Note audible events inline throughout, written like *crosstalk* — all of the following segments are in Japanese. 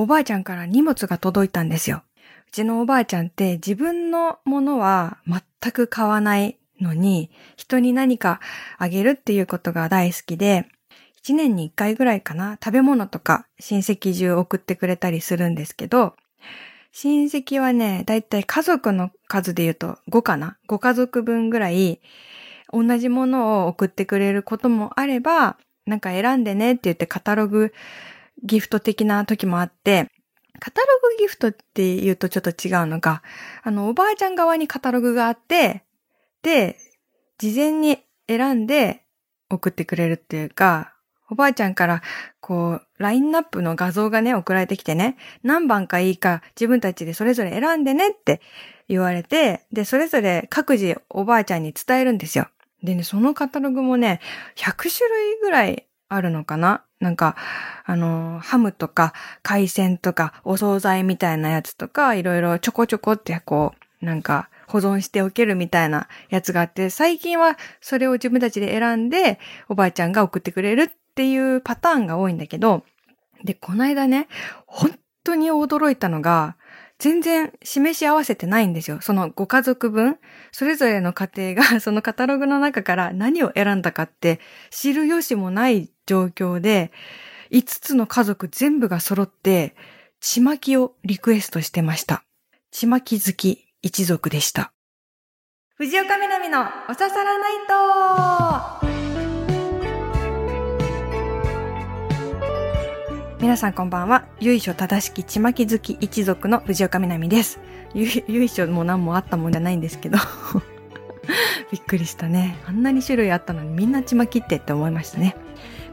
おばあちゃんから荷物が届いたんですよ。うちのおばあちゃんって自分のものは全く買わないのに、人に何かあげるっていうことが大好きで、一年に一回ぐらいかな、食べ物とか親戚中送ってくれたりするんですけど、親戚はね、だいたい家族の数で言うと5かな ?5 家族分ぐらい同じものを送ってくれることもあれば、なんか選んでねって言ってカタログギフト的な時もあって、カタログギフトって言うとちょっと違うのか、あの、おばあちゃん側にカタログがあって、で、事前に選んで送ってくれるっていうか、おばあちゃんから、こう、ラインナップの画像がね、送られてきてね、何番かいいか自分たちでそれぞれ選んでねって言われて、で、それぞれ各自おばあちゃんに伝えるんですよ。でね、そのカタログもね、100種類ぐらいあるのかな？なんか、あの、ハムとか海鮮とかお惣菜みたいなやつとか、いろいろちょこちょこってこう、なんか保存しておけるみたいなやつがあって、最近はそれを自分たちで選んで、おばあちゃんが送ってくれるっていうパターンが多いんだけど、で、この間ね、本当に驚いたのが、全然示し合わせてないんですよ。そのご家族分、それぞれの家庭がそのカタログの中から何を選んだかって知る由もない状況で、5つの家族全部が揃って、ちまきをリクエストしてました。ちまき好き一族でした。藤岡みなみのおささらナイト皆さんこんばんは。由緒正しきちまき好き一族の藤岡みなみです。由緒も何もあったもんじゃないんですけど。*laughs* びっくりしたね。あんなに種類あったのにみんなちまきってって思いましたね。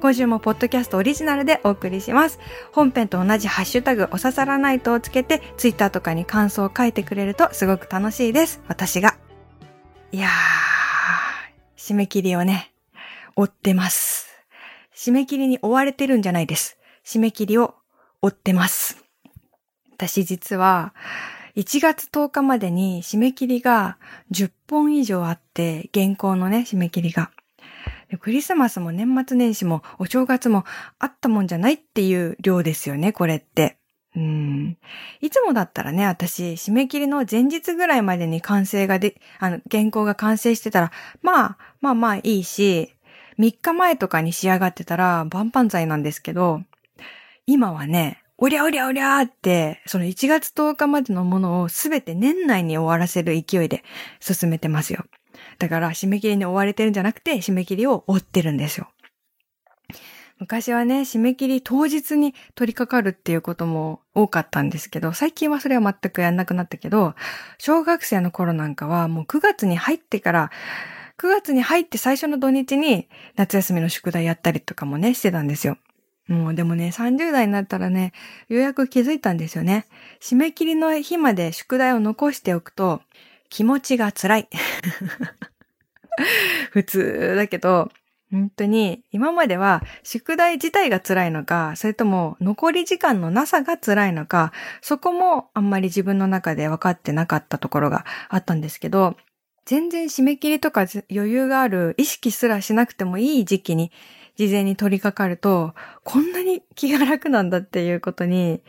今週もポッドキャストオリジナルでお送りします。本編と同じハッシュタグおささらナイトをつけてツイッターとかに感想を書いてくれるとすごく楽しいです。私が。いやー、締め切りをね、追ってます。締め切りに追われてるんじゃないです。締め切りを追ってます。私実は1月10日までに締め切りが10本以上あって、現行のね、締め切りが。クリスマスも年末年始もお正月もあったもんじゃないっていう量ですよね、これって。うん。いつもだったらね、私、締め切りの前日ぐらいまでに完成がで、あの、原稿が完成してたら、まあ、まあまあいいし、3日前とかに仕上がってたら万々歳なんですけど、今はね、おりゃおりゃおりゃーって、その1月10日までのものをすべて年内に終わらせる勢いで進めてますよ。だから締め切りに追われてるんじゃなくて締め切りを追ってるんですよ。昔はね、締め切り当日に取り掛かるっていうことも多かったんですけど、最近はそれは全くやんなくなったけど、小学生の頃なんかはもう9月に入ってから、9月に入って最初の土日に夏休みの宿題やったりとかもね、してたんですよ。もうでもね、30代になったらね、ようやく気づいたんですよね。締め切りの日まで宿題を残しておくと、気持ちが辛い。*laughs* 普通だけど、本当に今までは宿題自体が辛いのか、それとも残り時間のなさが辛いのか、そこもあんまり自分の中で分かってなかったところがあったんですけど、全然締め切りとか余裕がある意識すらしなくてもいい時期に事前に取り掛かると、こんなに気が楽なんだっていうことに、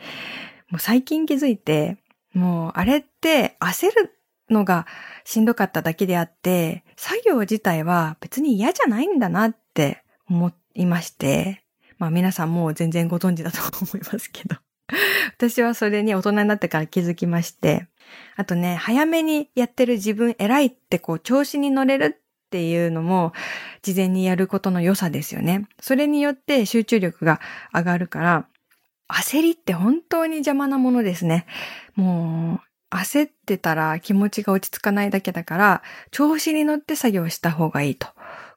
もう最近気づいて、もうあれって焦るのがしんどかっただけであって、作業自体は別に嫌じゃないんだなって思いまして、まあ皆さんもう全然ご存知だと思いますけど。*laughs* 私はそれに大人になってから気づきまして、あとね、早めにやってる自分偉いってこう調子に乗れるっていうのも事前にやることの良さですよね。それによって集中力が上がるから、焦りって本当に邪魔なものですね。もう、焦ってたら気持ちが落ち着かないだけだから、調子に乗って作業した方がいいと。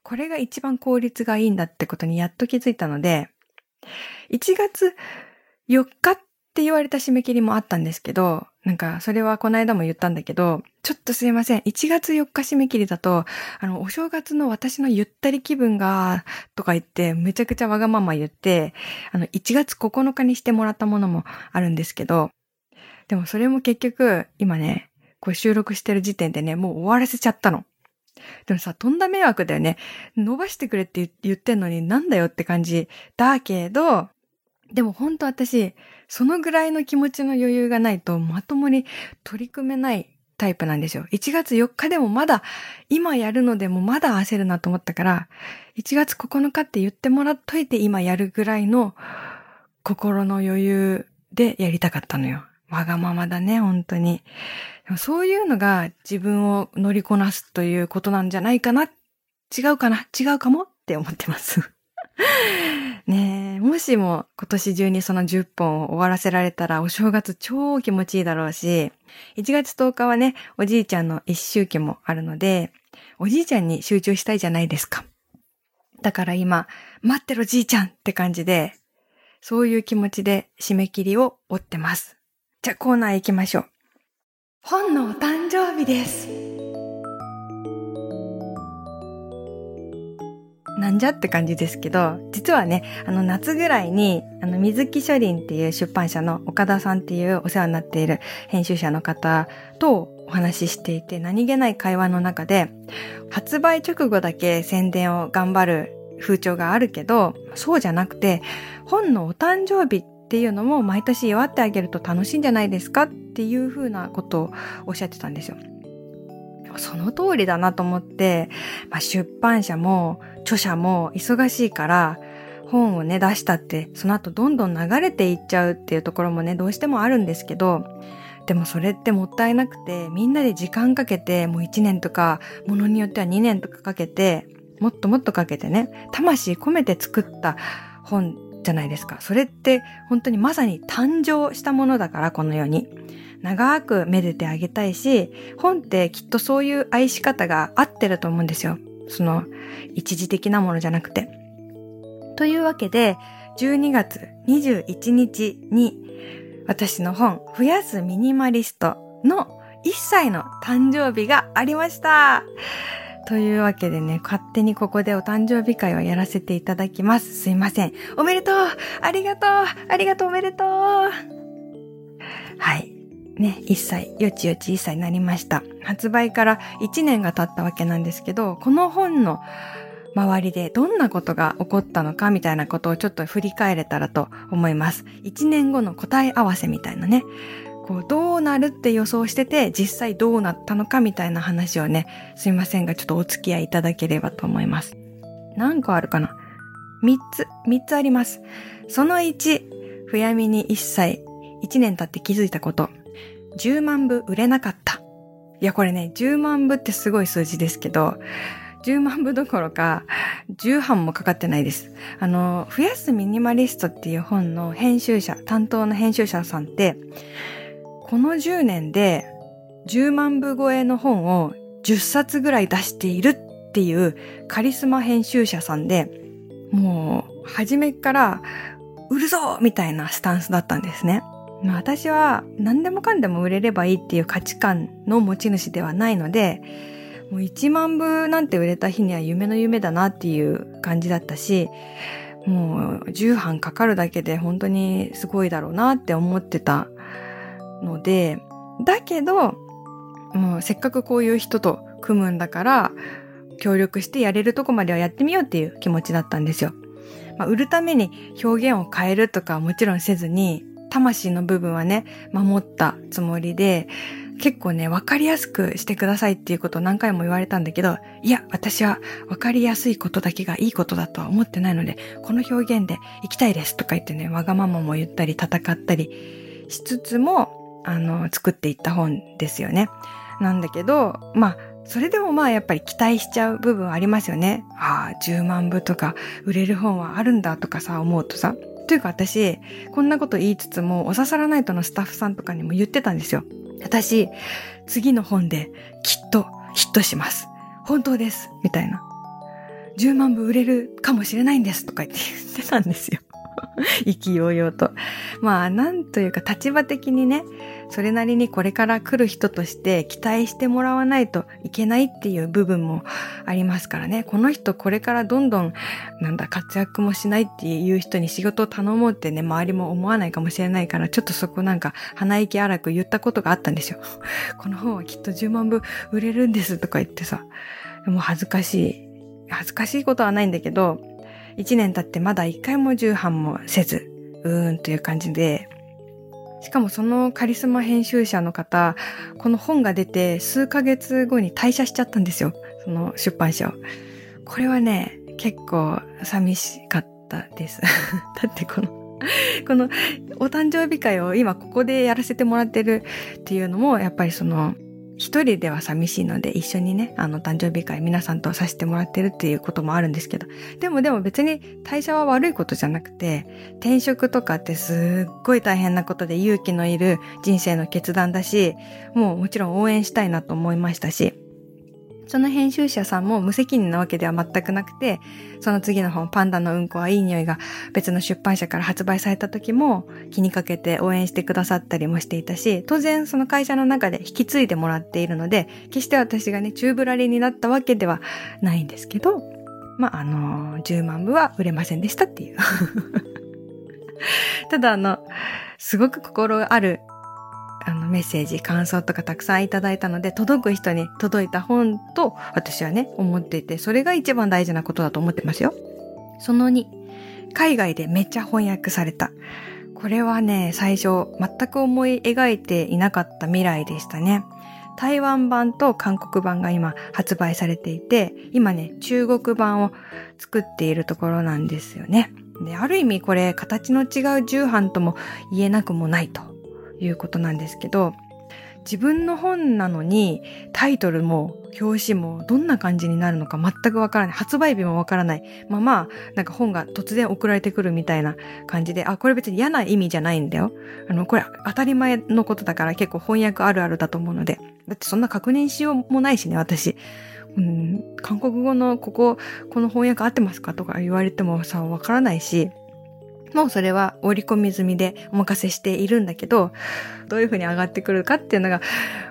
これが一番効率がいいんだってことにやっと気づいたので、1月4日って言われた締め切りもあったんですけど、なんか、それはこの間も言ったんだけど、ちょっとすいません。1月4日締め切りだと、あの、お正月の私のゆったり気分が、とか言って、めちゃくちゃわがまま言って、あの、1月9日にしてもらったものもあるんですけど、でもそれも結局、今ね、こう収録してる時点でね、もう終わらせちゃったの。でもさ、とんだ迷惑だよね。伸ばしてくれって言ってんのになんだよって感じ。だけど、でも本当私、そのぐらいの気持ちの余裕がないとまともに取り組めないタイプなんですよ。1月4日でもまだ、今やるのでもまだ焦るなと思ったから、1月9日って言ってもらっといて今やるぐらいの心の余裕でやりたかったのよ。わがままだね、本当に。そういうのが自分を乗りこなすということなんじゃないかな。違うかな？違うかもって思ってます。*laughs* ねえ、もしも今年中にその10本を終わらせられたらお正月超気持ちいいだろうし、1月10日はね、おじいちゃんの一周期もあるので、おじいちゃんに集中したいじゃないですか。だから今、待ってろじいちゃんって感じで、そういう気持ちで締め切りを追ってます。じゃあコーナー行きましょう。本のお誕生日です。なんじゃって感じですけど、実はね、あの夏ぐらいに、あの水木書林っていう出版社の岡田さんっていうお世話になっている編集者の方とお話ししていて、何気ない会話の中で、発売直後だけ宣伝を頑張る風潮があるけど、そうじゃなくて、本のお誕生日っていうのも毎年祝ってあげると楽しいんじゃないですかっていうふうなことをおっしゃってたんですよ。その通りだなと思って、まあ、出版社も著者も忙しいから本をね出したってその後どんどん流れていっちゃうっていうところもねどうしてもあるんですけどでもそれってもったいなくてみんなで時間かけてもう1年とかものによっては2年とかかけてもっともっとかけてね魂込めて作った本じゃないですか。それって本当にまさに誕生したものだからこの世に。長くめでてあげたいし、本ってきっとそういう愛し方が合ってると思うんですよ。その、一時的なものじゃなくて。というわけで、12月21日に、私の本、増やすミニマリストの1歳の誕生日がありました。というわけでね、勝手にここでお誕生日会をやらせていただきます。すいません。おめでとうありがとうありがとうおめでとうはい。ね、1歳、よちよち1歳になりました。発売から1年が経ったわけなんですけど、この本の周りでどんなことが起こったのかみたいなことをちょっと振り返れたらと思います。1年後の答え合わせみたいなね。こう、どうなるって予想してて、実際どうなったのかみたいな話をね、すいませんが、ちょっとお付き合いいただければと思います。何個あるかな ?3 つ、3つあります。その1、ふやみに1歳、1年経って気づいたこと。10万部売れなかった。いや、これね、10万部ってすごい数字ですけど、10万部どころか、10版もかかってないです。あの、増やすミニマリストっていう本の編集者、担当の編集者さんって、この10年で10万部超えの本を10冊ぐらい出しているっていうカリスマ編集者さんで、もう、初めから売るぞみたいなスタンスだったんですね。私は何でもかんでも売れればいいっていう価値観の持ち主ではないので、もう1万部なんて売れた日には夢の夢だなっていう感じだったし、もう10版かかるだけで本当にすごいだろうなって思ってたので、だけど、もうせっかくこういう人と組むんだから、協力してやれるとこまではやってみようっていう気持ちだったんですよ。まあ、売るために表現を変えるとかはもちろんせずに、魂の部分はね、守ったつもりで、結構ね、わかりやすくしてくださいっていうことを何回も言われたんだけど、いや、私はわかりやすいことだけがいいことだとは思ってないので、この表現で行きたいですとか言ってね、わがままも言ったり戦ったりしつつも、あの、作っていった本ですよね。なんだけど、まあ、それでもまあやっぱり期待しちゃう部分ありますよね。ああ、10万部とか売れる本はあるんだとかさ、思うとさ。というか私、こんなこと言いつつも、おささらナイトのスタッフさんとかにも言ってたんですよ。私、次の本できっとヒットします。本当です。みたいな。10万部売れるかもしれないんです。とか言ってたんですよ。*laughs* 意気揚々と。まあ、なんというか立場的にね、それなりにこれから来る人として期待してもらわないといけないっていう部分もありますからね。この人これからどんどん、なんだ、活躍もしないっていう人に仕事を頼もうってね、周りも思わないかもしれないから、ちょっとそこなんか鼻息荒く言ったことがあったんですよ。*laughs* この本はきっと10万部売れるんですとか言ってさ。もう恥ずかしい。恥ずかしいことはないんだけど、一年経ってまだ一回も重版もせず、うーんという感じで、しかもそのカリスマ編集者の方、この本が出て数ヶ月後に退社しちゃったんですよ。その出版社を。これはね、結構寂しかったです。*laughs* だってこの *laughs* このお誕生日会を今ここでやらせてもらってるっていうのも、やっぱりその、一人では寂しいので一緒にね、あの誕生日会皆さんとさせてもらってるっていうこともあるんですけど、でもでも別に退社は悪いことじゃなくて、転職とかってすっごい大変なことで勇気のいる人生の決断だし、もうもちろん応援したいなと思いましたし、その編集者さんも無責任なわけでは全くなくて、その次の本、パンダのうんこはいい匂いが別の出版社から発売された時も気にかけて応援してくださったりもしていたし、当然その会社の中で引き継いでもらっているので、決して私がね、宙ぶらりになったわけではないんですけど、まあ、あのー、10万部は売れませんでしたっていう。*laughs* ただあの、すごく心あるあの、メッセージ、感想とかたくさんいただいたので、届く人に届いた本と私はね、思っていて、それが一番大事なことだと思ってますよ。その2、海外でめっちゃ翻訳された。これはね、最初、全く思い描いていなかった未来でしたね。台湾版と韓国版が今発売されていて、今ね、中国版を作っているところなんですよね。で、ある意味これ、形の違う重版とも言えなくもないということなんですけど、自分の本なのにタイトルも表紙もどんな感じになるのか全くわからない。発売日もわからない。まあまあ、なんか本が突然送られてくるみたいな感じで、あ、これ別に嫌な意味じゃないんだよ。あの、これ当たり前のことだから結構翻訳あるあるだと思うので。だってそんな確認しようもないしね、私。うん、韓国語のここ、この翻訳合ってますかとか言われてもさ、わからないし、もうそれは折り込み済みでお任せしているんだけど、どういう風に上がってくるかっていうのが、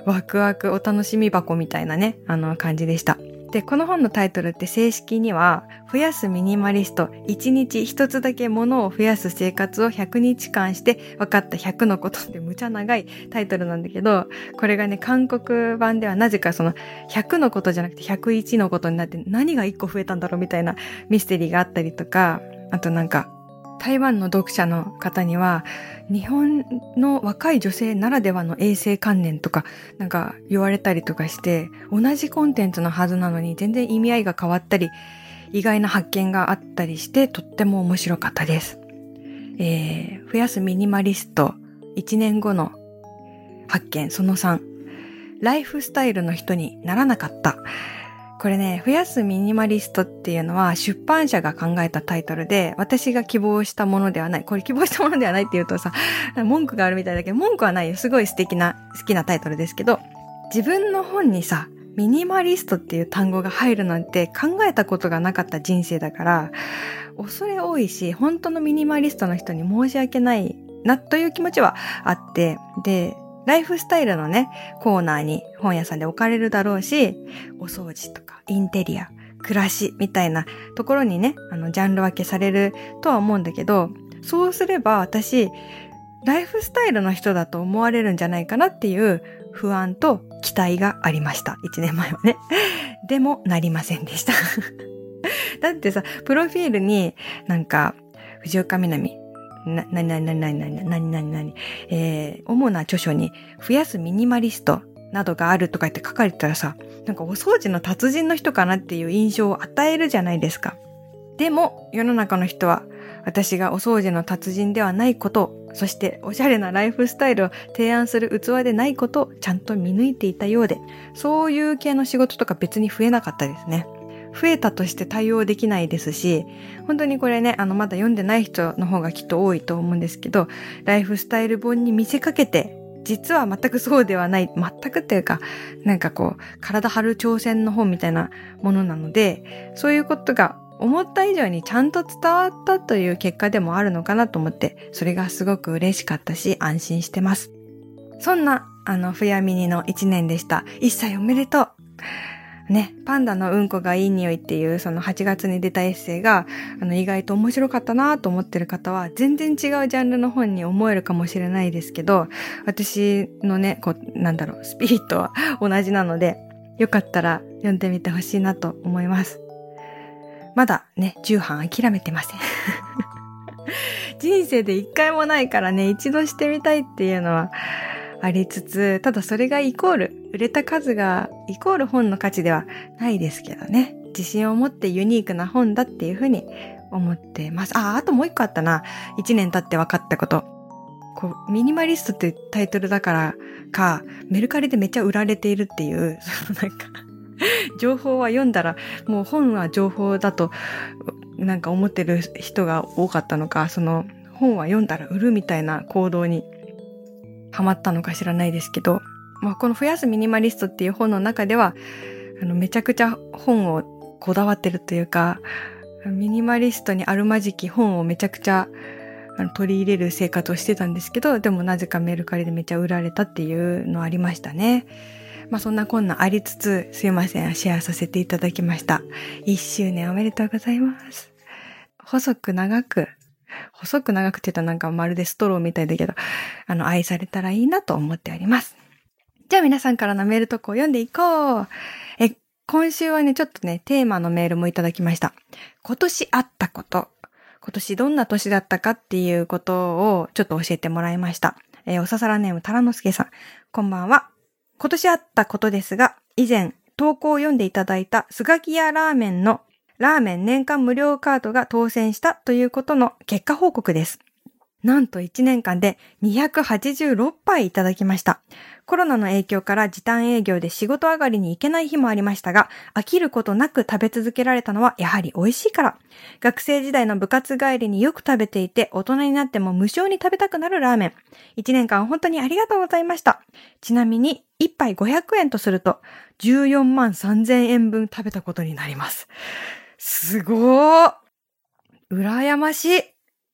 ワクワクお楽しみ箱みたいなね、あの感じでした。で、この本のタイトルって正式には、増やすミニマリスト、1日1つだけ物を増やす生活を100日間して分かった100のことってむちゃ長いタイトルなんだけど、これがね、韓国版ではなぜかその100のことじゃなくて101のことになって何が1個増えたんだろうみたいなミステリーがあったりとか、あとなんか、台湾の読者の方には、日本の若い女性ならではの衛生観念とか、なんか言われたりとかして、同じコンテンツのはずなのに全然意味合いが変わったり、意外な発見があったりして、とっても面白かったです。えー、増やすミニマリスト、1年後の発見、その3、ライフスタイルの人にならなかった。これね、増やすミニマリストっていうのは出版社が考えたタイトルで、私が希望したものではない。これ希望したものではないって言うとさ、*laughs* 文句があるみたいだけど、文句はないよ。すごい素敵な、好きなタイトルですけど、自分の本にさ、ミニマリストっていう単語が入るなんて考えたことがなかった人生だから、恐れ多いし、本当のミニマリストの人に申し訳ないなという気持ちはあって、で、ライフスタイルのね、コーナーに本屋さんで置かれるだろうし、お掃除とかインテリア、暮らしみたいなところにね、あの、ジャンル分けされるとは思うんだけど、そうすれば私、ライフスタイルの人だと思われるんじゃないかなっていう不安と期待がありました。1年前はね。*laughs* でも、なりませんでした。*laughs* だってさ、プロフィールになんか、藤岡みなみ、な、なになになになになになになにえー、主な著書に増やすミニマリストなどがあるとか言って書かれたらさ、なんかお掃除の達人の人かなっていう印象を与えるじゃないですか。でも、世の中の人は、私がお掃除の達人ではないこと、そしておしゃれなライフスタイルを提案する器でないことをちゃんと見抜いていたようで、そういう系の仕事とか別に増えなかったですね。増えたとして対応できないですし、本当にこれね、あの、まだ読んでない人の方がきっと多いと思うんですけど、ライフスタイル本に見せかけて、実は全くそうではない、全くっていうか、なんかこう、体張る挑戦の方みたいなものなので、そういうことが思った以上にちゃんと伝わったという結果でもあるのかなと思って、それがすごく嬉しかったし、安心してます。そんな、あの、ふやみにの一年でした。一切おめでとうね、パンダのうんこがいい匂いっていうその8月に出たエッセイがあの意外と面白かったなと思ってる方は全然違うジャンルの本に思えるかもしれないですけど私のね、こうなんだろう、スピリットは同じなのでよかったら読んでみてほしいなと思います。まだね、重版諦めてません *laughs* 人生で一回もないからね、一度してみたいっていうのはありつつ、ただそれがイコール、売れた数がイコール本の価値ではないですけどね。自信を持ってユニークな本だっていうふうに思ってます。あ、あともう一個あったな。一年経って分かったこと。こう、ミニマリストってタイトルだからか、メルカリでめっちゃ売られているっていう、そ *laughs* のなんか情報は読んだら、もう本は情報だと、なんか思ってる人が多かったのか、その本は読んだら売るみたいな行動にハマったのか知らないですけど、まあ、この増やすミニマリストっていう本の中では、あの、めちゃくちゃ本をこだわってるというか、ミニマリストにあるまじき本をめちゃくちゃ取り入れる生活をしてたんですけど、でもなぜかメルカリでめちゃ売られたっていうのありましたね。まあそんなこんなありつつ、すいません、シェアさせていただきました。1周年おめでとうございます。細く長く、細く長くって言ったらなんかまるでストローみたいだけど、あの、愛されたらいいなと思っております。じゃあ皆さんからのメールとこを読んでいこう。え、今週はね、ちょっとね、テーマのメールもいただきました。今年あったこと。今年どんな年だったかっていうことをちょっと教えてもらいました。えー、おささらネームタラノスケさん。こんばんは。今年あったことですが、以前投稿を読んでいただいたスガキヤラーメンのラーメン年間無料カードが当選したということの結果報告です。なんと1年間で286杯いただきました。コロナの影響から時短営業で仕事上がりに行けない日もありましたが、飽きることなく食べ続けられたのはやはり美味しいから。学生時代の部活帰りによく食べていて、大人になっても無償に食べたくなるラーメン。1年間本当にありがとうございました。ちなみに、1杯500円とすると、14万3000円分食べたことになります。すごー羨ましい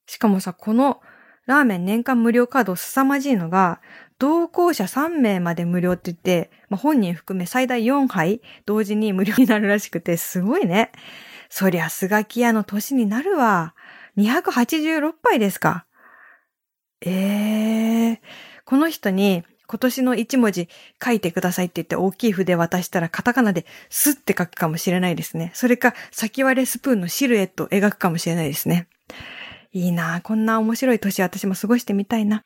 しかもさ、このラーメン年間無料カード凄まじいのが、同行者3名まで無料って言って、まあ、本人含め最大4杯同時に無料になるらしくて、すごいね。そりゃ、スガキ屋の年になるわ。286杯ですか。ええー、この人に今年の1文字書いてくださいって言って大きい筆渡したらカタカナでスって書くかもしれないですね。それか先割れスプーンのシルエットを描くかもしれないですね。いいなこんな面白い年私も過ごしてみたいな。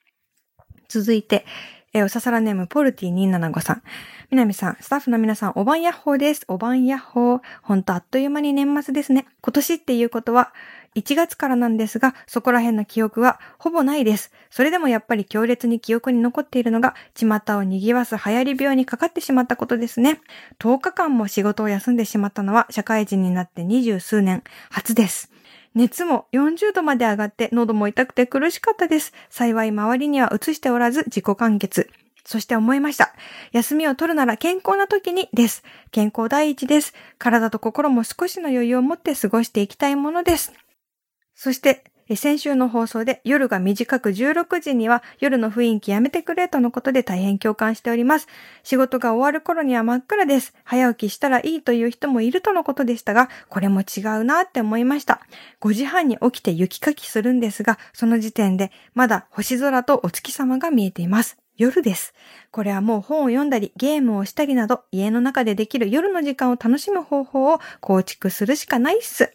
続いて、えー、おささらネーム、ポルティ275さん。みなみさん、スタッフの皆さん、おばんやっほーです。おばんやっほー。ほんとあっという間に年末ですね。今年っていうことは、1月からなんですが、そこら辺の記憶はほぼないです。それでもやっぱり強烈に記憶に残っているのが、巷を賑わす流行り病にかかってしまったことですね。10日間も仕事を休んでしまったのは、社会人になって二十数年、初です。熱も40度まで上がって喉も痛くて苦しかったです。幸い周りには移しておらず自己完結。そして思いました。休みを取るなら健康な時にです。健康第一です。体と心も少しの余裕を持って過ごしていきたいものです。そして先週の放送で夜が短く16時には夜の雰囲気やめてくれとのことで大変共感しております。仕事が終わる頃には真っ暗です。早起きしたらいいという人もいるとのことでしたが、これも違うなって思いました。5時半に起きて雪かきするんですが、その時点でまだ星空とお月様が見えています。夜です。これはもう本を読んだり、ゲームをしたりなど、家の中でできる夜の時間を楽しむ方法を構築するしかないっす。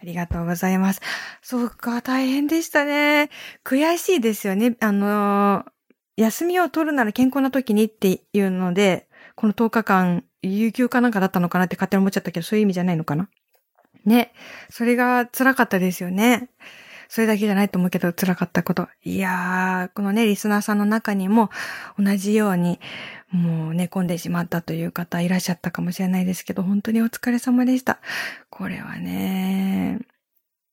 ありがとうございます。そうか、大変でしたね。悔しいですよね。あの休みを取るなら健康な時にっていうので、この10日間、有給かなんかだったのかなって勝手に思っちゃったけど、そういう意味じゃないのかな？ね。それが辛かったですよね。それだけじゃないと思うけど辛かったこと。いやー、このね、リスナーさんの中にも同じように、もう寝込んでしまったという方いらっしゃったかもしれないですけど、本当にお疲れ様でした。これはね、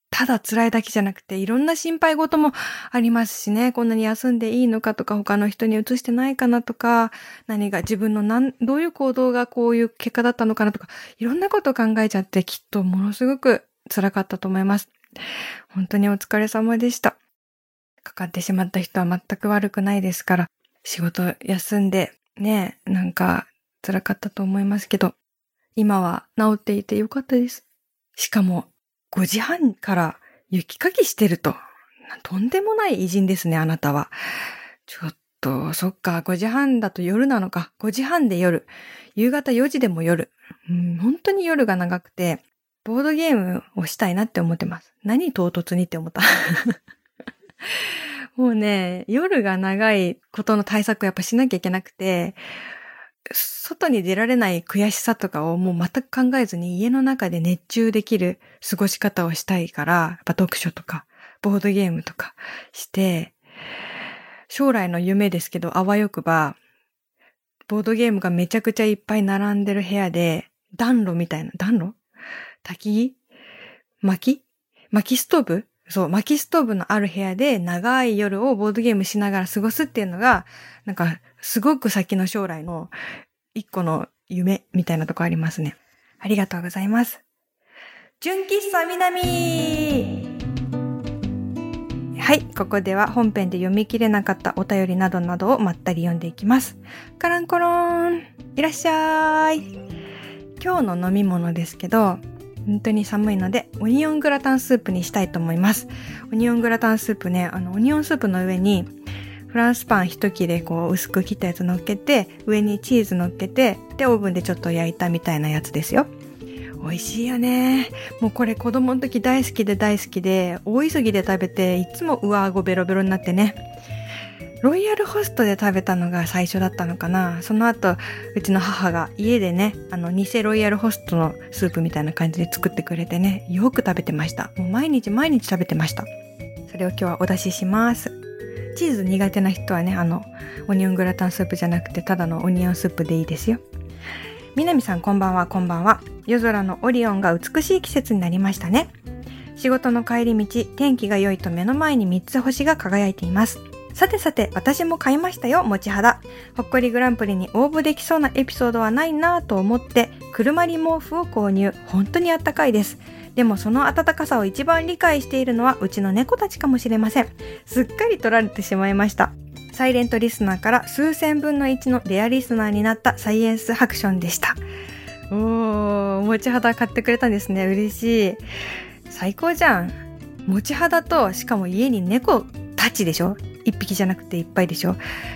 ただ辛いだけじゃなくて、いろんな心配事もありますしね、こんなに休んでいいのかとか、他の人に移してないかなとか、何が自分の何、どういう行動がこういう結果だったのかなとか、いろんなことを考えちゃって、きっとものすごく辛かったと思います。本当にお疲れ様でした。かかってしまった人は全く悪くないですから、仕事休んで、ね、なんか辛かったと思いますけど、今は治っていてよかったです。しかも、5時半から雪かきしてると、とんでもない偉人ですね、あなたは。ちょっと、そっか、5時半だと夜なのか。5時半で夜。夕方4時でも夜。うん、本当に夜が長くて、ボードゲームをしたいなって思ってます。何唐突にって思った。もうね、夜が長いことの対策をやっぱしなきゃいけなくて、外に出られない悔しさとかをもう全く考えずに家の中で熱中できる過ごし方をしたいから、やっぱ読書とか、ボードゲームとかして、将来の夢ですけど、あわよくば、ボードゲームがめちゃくちゃいっぱい並んでる部屋で、暖炉みたいな、暖炉？焚き薪？薪ストーブ？そう、薪ストーブのある部屋で長い夜をボードゲームしながら過ごすっていうのが、なんか、すごく先の将来の一個の夢みたいなとこありますね。ありがとうございます。純喫茶南はい、ここでは本編で読み切れなかったお便りなどなどをまったり読んでいきます。カランコロンいらっしゃい今日の飲み物ですけど、本当に寒いので、オニオングラタンスープにしたいと思います。オニオングラタンスープね、あの、オニオンスープの上に、フランスパン一切れこう薄く切ったやつ乗っけて、上にチーズ乗っけて、で、オーブンでちょっと焼いたみたいなやつですよ。美味しいよね。もうこれ子供の時大好きで大好きで、大急ぎで食べて、いつも上顎ベロベロになってね。ロイヤルホストで食べたのが最初だったのかな。その後、うちの母が家でね、あの、偽ロイヤルホストのスープみたいな感じで作ってくれてね、よく食べてました。もう毎日毎日食べてました。それを今日はお出しします。チーズ苦手な人はね、あの、オニオングラタンスープじゃなくて、ただのオニオンスープでいいですよ。南さんこんばんは、こんばんは。夜空のオリオンが美しい季節になりましたね。仕事の帰り道、天気が良いと目の前に3つ星が輝いています。さてさて、私も買いましたよ、持ち肌。ほっこりグランプリに応募できそうなエピソードはないなぁと思って、車に毛布を購入。本当にあったかいです。でもその暖かさを一番理解しているのはうちの猫たちかもしれません。すっかり取られてしまいました。サイレントリスナーから数千分の1のレアリスナーになったサイエンスハクションでした。おー、持ち肌買ってくれたんですね。嬉しい。最高じゃん。持ち肌と、しかも家に猫たちでしょ？1匹じゃなくていっぱいでしょ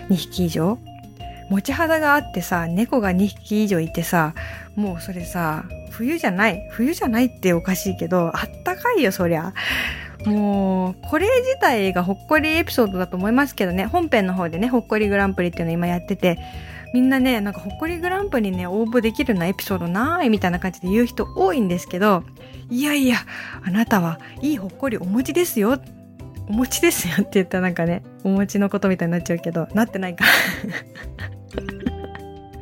?2 匹以上？持ち肌があってさ、猫が2匹以上いてさ、もうそれさ、冬じゃない？冬じゃないっておかしいけど、あったかいよ、そりゃ。もう、これ自体がほっこりエピソードだと思いますけどね、本編の方でね、ほっこりグランプリっていうの今やってて、みんなね、なんかほっこりグランプリにね、応募できるようなエピソードないみたいな感じで言う人多いんですけど、いやいや、あなたはいいほっこりお持ちですよお餅ですよって言ったらなんかね、お餅のことみたいになっちゃうけど、なってないか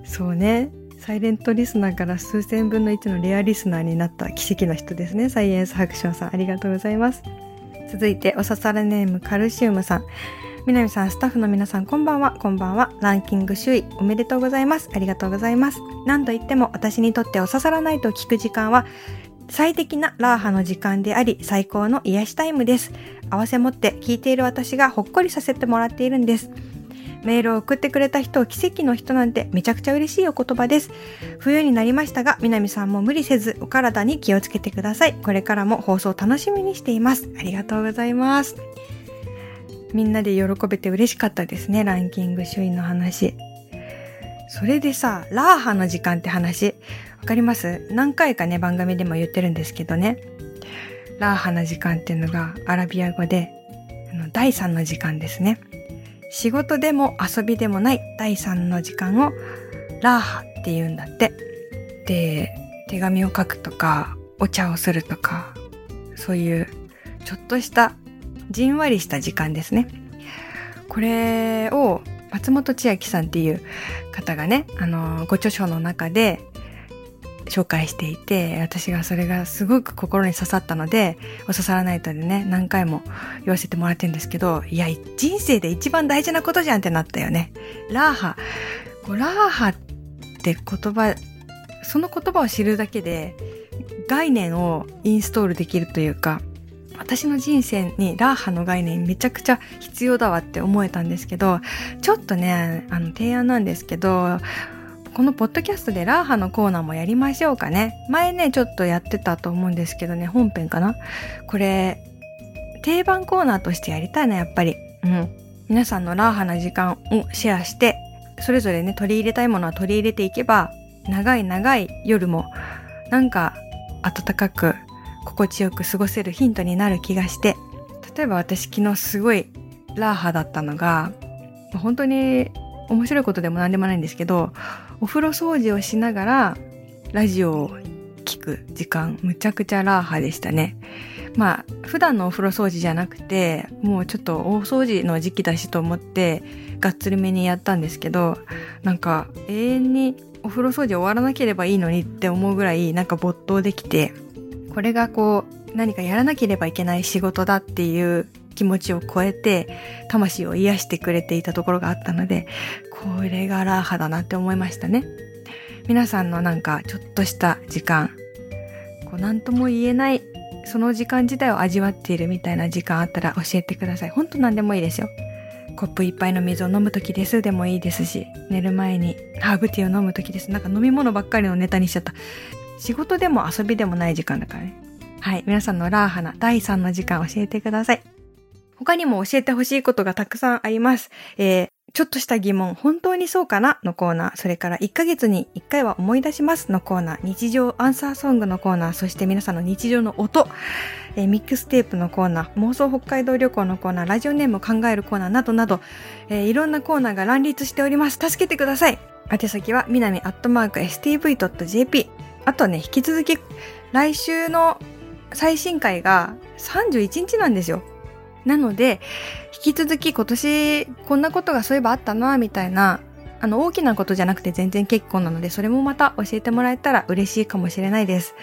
そうね。サイレントリスナーから数千分の1のレアリスナーになった奇跡の人ですね。サイエンスハクションさん、ありがとうございます。続いて、おささらネームカルシウムさん。南さん、スタッフの皆さん、こんばんは、こんばんは。ランキング首位、おめでとうございます。ありがとうございます。何度言っても、私にとってお刺さらないと聞く時間は、最適なラーハの時間であり、最高の癒しタイムです。合わせ持って聞いている私がほっこりさせてもらっているんです。メールを送ってくれた人を奇跡の人なんてめちゃくちゃ嬉しいお言葉です。冬になりましたが、南さんも無理せずお体に気をつけてください。これからも放送楽しみにしています。ありがとうございます。みんなで喜べて嬉しかったですね、ランキング首位の話。それでさ、ラーハの時間って話、わかります？何回かね、番組でも言ってるんですけどね。ラーハの時間っていうのがアラビア語で、あの第3の時間ですね。仕事でも遊びでもない第3の時間をラーハって言うんだって。で、手紙を書くとか、お茶をするとか、そういうちょっとしたじんわりした時間ですね。これを松本千秋さんっていう方がね、あの、ご著書の中で紹介していて、私がそれがすごく心に刺さったので、お刺さらないとでね、何回も言わせてもらってるんですけど、いや、人生で一番大事なことじゃんってなったよね。ラーハ。こうラーハって言葉、その言葉を知るだけで、概念をインストールできるというか、私の人生にラーハの概念めちゃくちゃ必要だわって思えたんですけど、ちょっとね、あの提案なんですけど、このポッドキャストでラーハのコーナーもやりましょうかね。前ね、ちょっとやってたと思うんですけどね、本編かなこれ、定番コーナーとしてやりたいな、やっぱり。うん。皆さんのラーハな時間をシェアして、それぞれね、取り入れたいものは取り入れていけば、長い長い夜も、なんか、暖かく、心地よく過ごせるヒントになる気がして、例えば私昨日すごいラーハだったのが、本当に面白いことでも何でもないんですけど、お風呂掃除をしながらラジオを聞く時間、むちゃくちゃラーハでしたね。まあ、普段のお風呂掃除じゃなくて、もうちょっと大掃除の時期だしと思って、がっつりめにやったんですけど、なんか永遠にお風呂掃除終わらなければいいのにって思うぐらいなんか没頭できて、これがこう何かやらなければいけない仕事だっていう気持ちを超えて魂を癒してくれていたところがあったので、これがラーハだなって思いましたね。皆さんのなんかちょっとした時間、こう何とも言えないその時間自体を味わっているみたいな時間あったら教えてください。ほんと何でもいいですよ。コップ一杯の水を飲む時ですでもいいですし、寝る前にハーブティーを飲む時です。なんか飲み物ばっかりのネタにしちゃった。仕事でも遊びでもない時間だからね。はい。皆さんのラーハな第3の時間教えてください。他にも教えてほしいことがたくさんあります。えー、ちょっとした疑問、本当にそうかな？のコーナー、それから1ヶ月に1回は思い出しますのコーナー、日常アンサーソングのコーナー、そして皆さんの日常の音、えー、ミックステープのコーナー、妄想北海道旅行のコーナー、ラジオネームを考えるコーナーなどなど、えー、いろんなコーナーが乱立しております。助けてください。宛先は、みなみアットマーク stv.jp。あとね、引き続き、来週の最新回が31日なんですよ。なので、引き続き今年こんなことがそういえばあったな、みたいな、あの大きなことじゃなくて全然結構なので、それもまた教えてもらえたら嬉しいかもしれないです。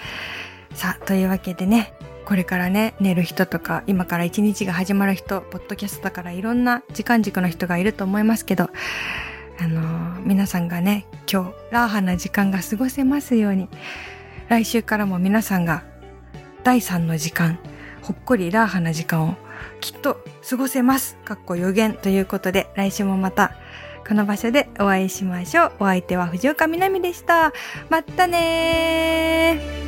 さあ、というわけでね、これからね、寝る人とか、今から一日が始まる人、ポッドキャストだからいろんな時間軸の人がいると思いますけど、あのー、皆さんがね、今日、ラーハな時間が過ごせますように、来週からも皆さんが第3の時間、ほっこりラーハな時間をきっと過ごせます。かっこ予言ということで、来週もまたこの場所でお会いしましょう。お相手は藤岡みなみでした。またねー。